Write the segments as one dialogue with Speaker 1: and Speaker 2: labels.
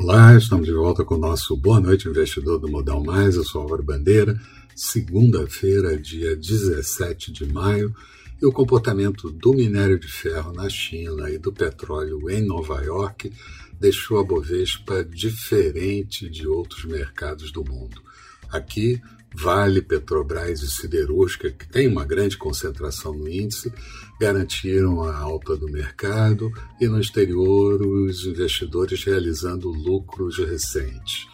Speaker 1: Olá, estamos de volta com o nosso Boa Noite Investidor do Modal Mais. Eu sou Álvaro Bandeira. Segunda-feira, dia 17 de maio, e o comportamento do minério de ferro na China e do petróleo em Nova York deixou a Bovespa diferente de outros mercados do mundo. Aqui, Vale, Petrobras e Siderúrgica, que tem uma grande concentração no índice, garantiram a alta do mercado e no exterior os investidores realizando lucros recentes.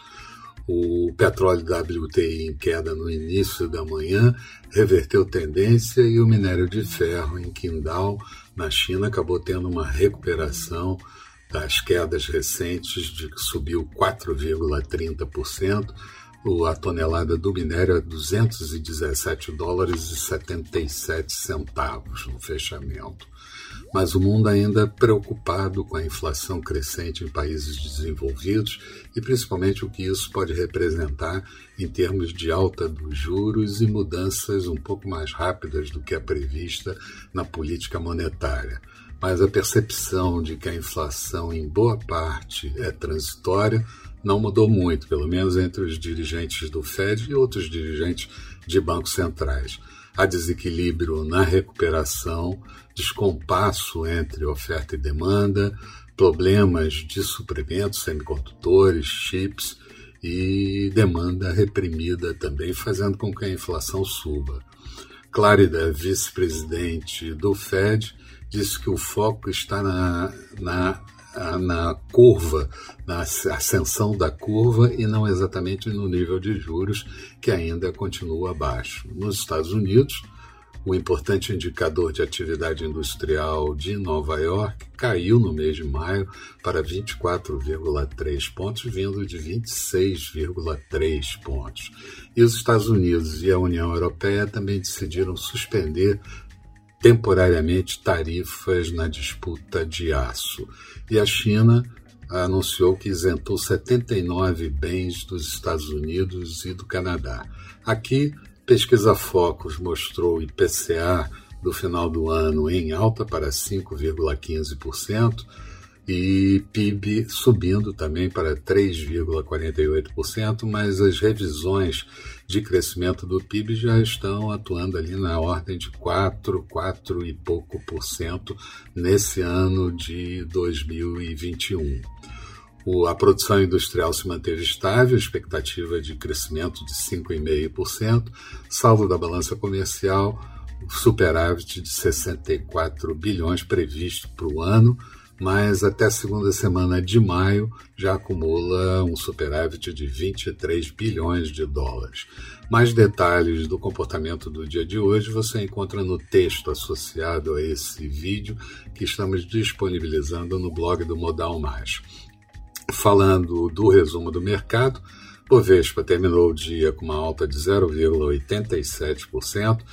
Speaker 1: O petróleo WTI em queda no início da manhã reverteu tendência e o minério de ferro em Qingdao, na China, acabou tendo uma recuperação das quedas recentes de que subiu 4,30% a tonelada do minério a 217 dólares e 77 centavos no fechamento. Mas o mundo ainda preocupado com a inflação crescente em países desenvolvidos e principalmente o que isso pode representar em termos de alta dos juros e mudanças um pouco mais rápidas do que a prevista na política monetária mas a percepção de que a inflação, em boa parte, é transitória não mudou muito, pelo menos entre os dirigentes do Fed e outros dirigentes de bancos centrais. Há desequilíbrio na recuperação, descompasso entre oferta e demanda, problemas de suprimentos, semicondutores, chips e demanda reprimida também, fazendo com que a inflação suba. Clárida, vice-presidente do Fed, disse que o foco está na, na na curva, na ascensão da curva e não exatamente no nível de juros, que ainda continua baixo. Nos Estados Unidos, o importante indicador de atividade industrial de Nova York caiu no mês de maio para 24,3 pontos, vindo de 26,3 pontos. E os Estados Unidos e a União Europeia também decidiram suspender temporariamente tarifas na disputa de aço. E a China anunciou que isentou 79 bens dos Estados Unidos e do Canadá. Aqui, pesquisa Focus mostrou o IPCA do final do ano em alta para 5,15% e PIB subindo também para 3,48%, mas as revisões de crescimento do PIB já estão atuando ali na ordem de 4, 4 e pouco por cento nesse ano de 2021. O, a produção industrial se manteve estável, expectativa de crescimento de 5,5%, salvo da balança comercial, superávit de 64 bilhões previsto para o ano, mas até a segunda semana de maio já acumula um superávit de 23 bilhões de dólares. Mais detalhes do comportamento do dia de hoje você encontra no texto associado a esse vídeo que estamos disponibilizando no blog do Modal Mais. Falando do resumo do mercado, Bovespa terminou o dia com uma alta de 0,87%,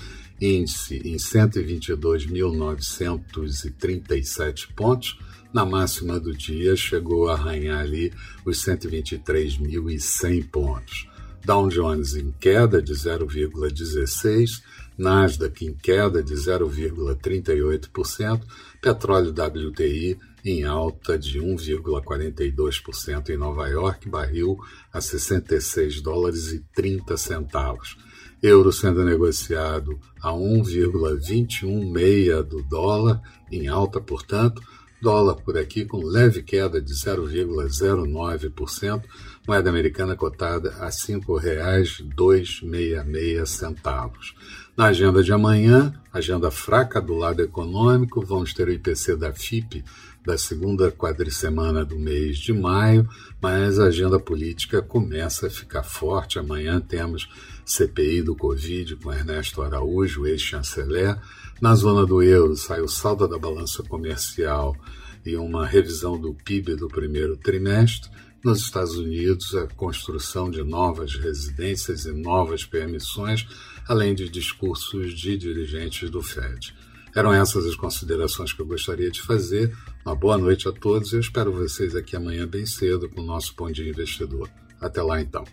Speaker 1: índice em 122.937 pontos, na máxima do dia chegou a arranhar ali os 123.100 pontos. Dow Jones em queda de 0,16, Nasdaq em queda de 0,38%, petróleo WTI em alta de 1,42% em Nova York, barril a 66 dólares e 30 centavos. Euro sendo negociado a 1,216 do dólar, em alta, portanto, Dólar por aqui com leve queda de 0,09%, moeda americana cotada a R$ 5,266. Na agenda de amanhã, agenda fraca do lado econômico, vamos ter o IPC da FIP da segunda quadricemana do mês de maio, mas a agenda política começa a ficar forte. Amanhã temos CPI do Covid com Ernesto Araújo, ex-chanceler. Na zona do euro, sai o saldo da balança comercial e uma revisão do PIB do primeiro trimestre. Nos Estados Unidos, a construção de novas residências e novas permissões, além de discursos de dirigentes do Fed. Eram essas as considerações que eu gostaria de fazer. Uma boa noite a todos e eu espero vocês aqui amanhã bem cedo com o nosso Pão de Investidor. Até lá então.